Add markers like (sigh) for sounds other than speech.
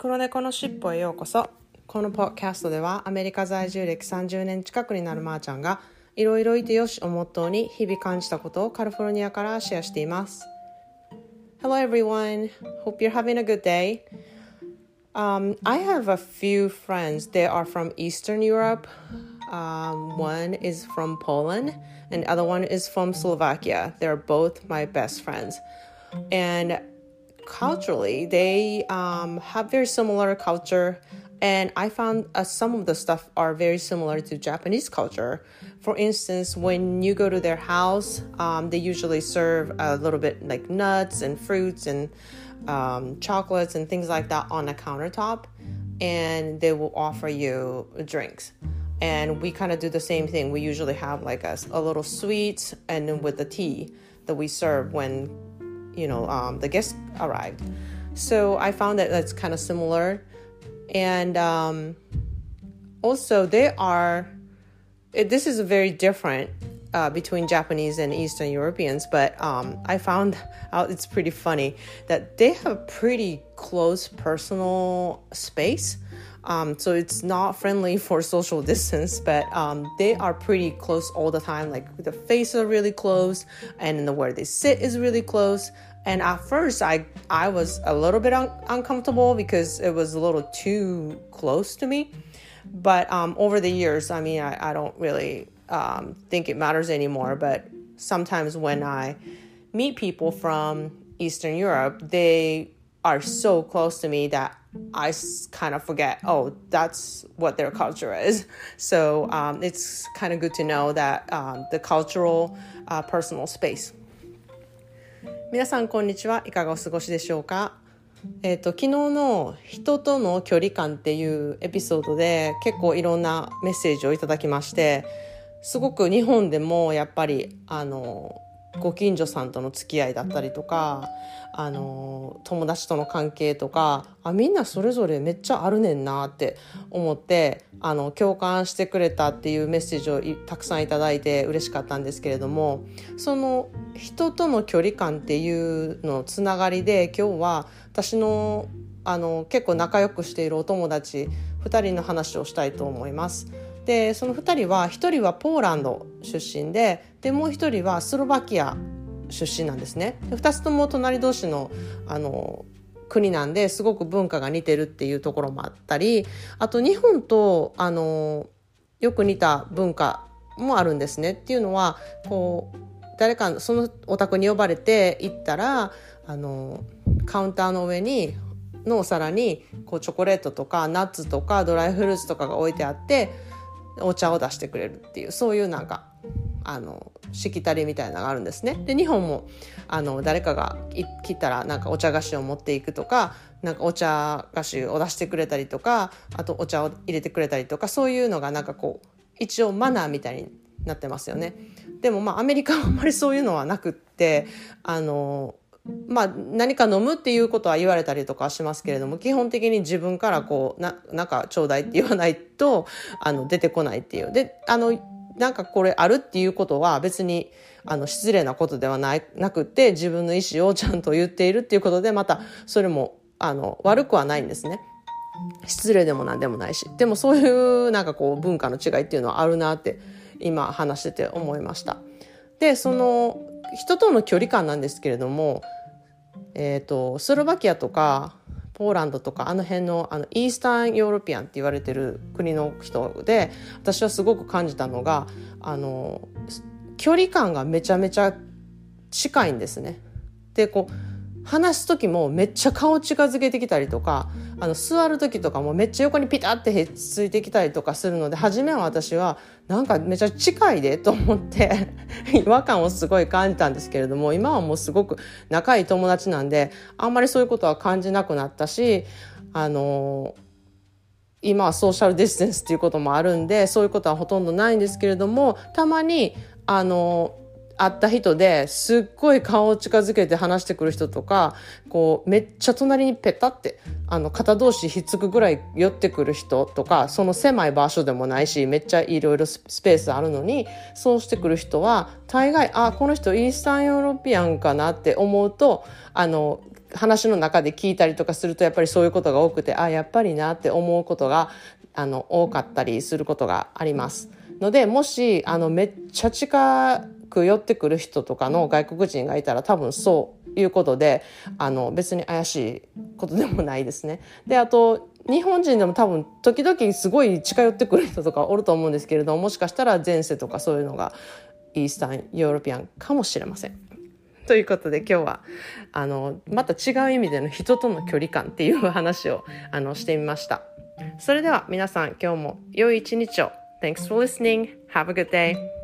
黒猫のしっぽへようこそこのポッドキャストではアメリカ在住歴30年近くになるまーちゃんがいろいろいてよしをモットーに日々感じたことをカリフォルニアからシェアしています Hello everyone hope you're having a good day Um, I have a few friends. They are from Eastern Europe. Um, one is from Poland, and the other one is from Slovakia. They're both my best friends. And culturally, they um, have very similar culture. And I found uh, some of the stuff are very similar to Japanese culture. For instance, when you go to their house, um, they usually serve a little bit like nuts and fruits and um, chocolates and things like that on a countertop, and they will offer you drinks. And we kind of do the same thing. We usually have like a, a little sweet and then with the tea that we serve when, you know, um, the guests arrived. So I found that that's kind of similar. And um, also, they are, it, this is a very different uh, between Japanese and Eastern Europeans, but um, I found (laughs) out it's pretty funny that they have a pretty close personal space. Um, so it's not friendly (laughs) for social distance, but um, they are pretty close all the time. Like the faces are really close, and the where they sit is really close. And at first, I I was a little bit un- uncomfortable because it was a little too close to me. But um, over the years, I mean, I, I don't really um, think it matters anymore. But sometimes when I meet people from Eastern Europe, they are so close to me that I kind of forget, oh, that's what their culture is. So um, it's kind of good to know that um, the cultural uh, personal space. 皆さんこんにちはいかがお過ごしでしょうかえっ、と昨日の人との距離感っていうエピソードで結構いろんなメッセージをいただきましてすごく日本でもやっぱりあのご近所さんとの付き合いだったりとかあの友達との関係とかあみんなそれぞれめっちゃあるねんなって思ってあの共感してくれたっていうメッセージをたくさんいただいて嬉しかったんですけれどもその人との距離感っていうのつながりで今日は私のあの結構仲良くしているお友達2人の話をしたいと思います。でその2人は1人はポーランド出身ででもう1人はスロバキア出身なんですね。で2つとも隣同士のあの国なんですごく文化が似てるっていうところもあったりあと日本とあのよく似た文化もあるんですねっていうのはこう誰かそのお宅に呼ばれて行ったらあのカウンターの上にのお皿にこうチョコレートとかナッツとかドライフルーツとかが置いてあってお茶を出してくれるっていうそういうなんかあのしきたりみたいなのがあるんですね。で日本もあの誰かが来たらなんかお茶菓子を持っていくとかなんかお茶菓子を出してくれたりとかあとお茶を入れてくれたりとかそういうのがなんかこう一応マナーみたいになってますよね。でもまあアメリカはあんまりそういうのはなくってあのまあ、何か飲むっていうことは言われたりとかしますけれども基本的に自分からこうななんかちょうだいって言わないとあの出てこないっていうであのなんかこれあるっていうことは別にあの失礼なことではないなくって自分の意思をちゃんと言っているっていうことでまたそれもあの悪くはないんですね。失礼でも何でもないしでもそういうなんかこう文化の違いっていうのはあるなって今話してて思いました。でその人との距離感なんですけれども、えーと、スロバキアとかポーランドとかあの辺のあのイースタンヨーロピアンって言われてる国の人で私はすごく感じたのがあの距離感がめちゃめちゃ近いんですね。でこう話す時もめっちゃ顔近づけてきたりとかあの座る時とかもめっちゃ横にピタってへっついてきたりとかするので初めは私はなんかめちゃ近いでと思って (laughs) 違和感をすごい感じたんですけれども今はもうすごく仲いい友達なんであんまりそういうことは感じなくなったしあの今はソーシャルディステンスっていうこともあるんでそういうことはほとんどないんですけれどもたまにあの会った人ですっごい顔を近づけて話してくる人とかこうめっちゃ隣にペタってあの肩同士ひっつくぐらい寄ってくる人とかその狭い場所でもないしめっちゃいろいろスペースあるのにそうしてくる人は大概あこの人イースタンヨーロピアンかなって思うとあの話の中で聞いたりとかするとやっぱりそういうことが多くてあやっぱりなって思うことがあの多かったりすることがあります。のでもしあのめっちゃ近く寄ってくる人とかの外国人がいたら多分そういうことであの別に怪しいことでもないですね。であと日本人でも多分時々すごい近寄ってくる人とかおると思うんですけれどももしかしたら前世とかそういうのがイースタンヨーロピアンかもしれません。ということで今日はあのまた違う意味での人との距離感っていう話をあのしてみました。それでは皆さん今日も良い一日を。Thanks for listening. Have a good day.